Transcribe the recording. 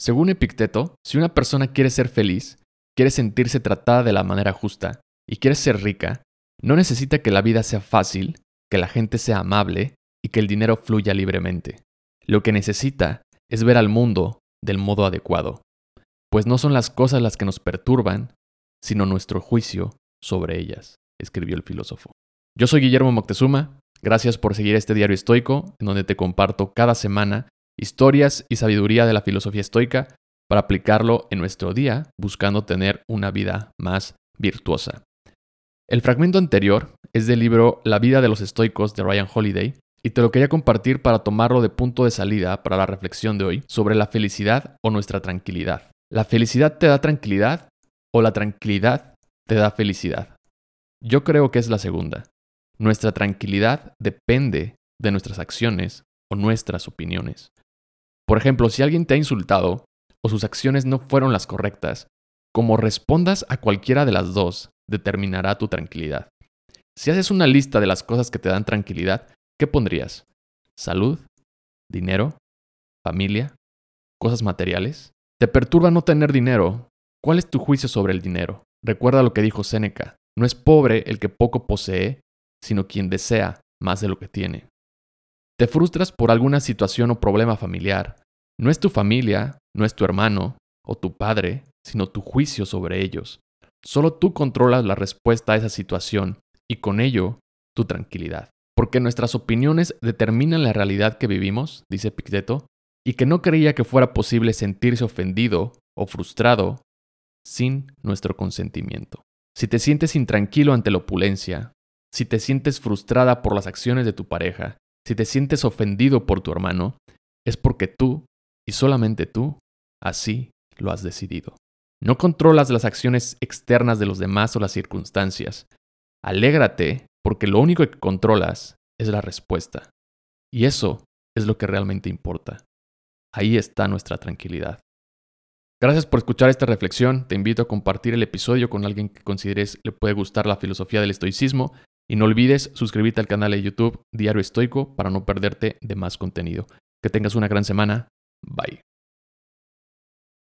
Según Epicteto, si una persona quiere ser feliz, quiere sentirse tratada de la manera justa y quiere ser rica, no necesita que la vida sea fácil, que la gente sea amable y que el dinero fluya libremente. Lo que necesita es ver al mundo del modo adecuado, pues no son las cosas las que nos perturban, sino nuestro juicio sobre ellas, escribió el filósofo. Yo soy Guillermo Moctezuma, gracias por seguir este diario estoico, en donde te comparto cada semana historias y sabiduría de la filosofía estoica para aplicarlo en nuestro día, buscando tener una vida más virtuosa. El fragmento anterior es del libro La vida de los estoicos de Ryan Holiday, y te lo quería compartir para tomarlo de punto de salida para la reflexión de hoy sobre la felicidad o nuestra tranquilidad. ¿La felicidad te da tranquilidad o la tranquilidad te da felicidad? Yo creo que es la segunda. Nuestra tranquilidad depende de nuestras acciones o nuestras opiniones. Por ejemplo, si alguien te ha insultado o sus acciones no fueron las correctas, como respondas a cualquiera de las dos determinará tu tranquilidad. Si haces una lista de las cosas que te dan tranquilidad, ¿qué pondrías? ¿Salud? ¿Dinero? ¿Familia? ¿Cosas materiales? ¿Te perturba no tener dinero? ¿Cuál es tu juicio sobre el dinero? Recuerda lo que dijo Séneca, no es pobre el que poco posee, sino quien desea más de lo que tiene. Te frustras por alguna situación o problema familiar. No es tu familia, no es tu hermano o tu padre, sino tu juicio sobre ellos. Solo tú controlas la respuesta a esa situación y con ello tu tranquilidad. Porque nuestras opiniones determinan la realidad que vivimos, dice Epicteto, y que no creía que fuera posible sentirse ofendido o frustrado sin nuestro consentimiento. Si te sientes intranquilo ante la opulencia, si te sientes frustrada por las acciones de tu pareja, si te sientes ofendido por tu hermano, es porque tú, y solamente tú, así lo has decidido. No controlas las acciones externas de los demás o las circunstancias. Alégrate porque lo único que controlas es la respuesta. Y eso es lo que realmente importa. Ahí está nuestra tranquilidad. Gracias por escuchar esta reflexión. Te invito a compartir el episodio con alguien que consideres le puede gustar la filosofía del estoicismo y no olvides suscribirte al canal de YouTube Diario Estoico para no perderte de más contenido. Que tengas una gran semana. Bye.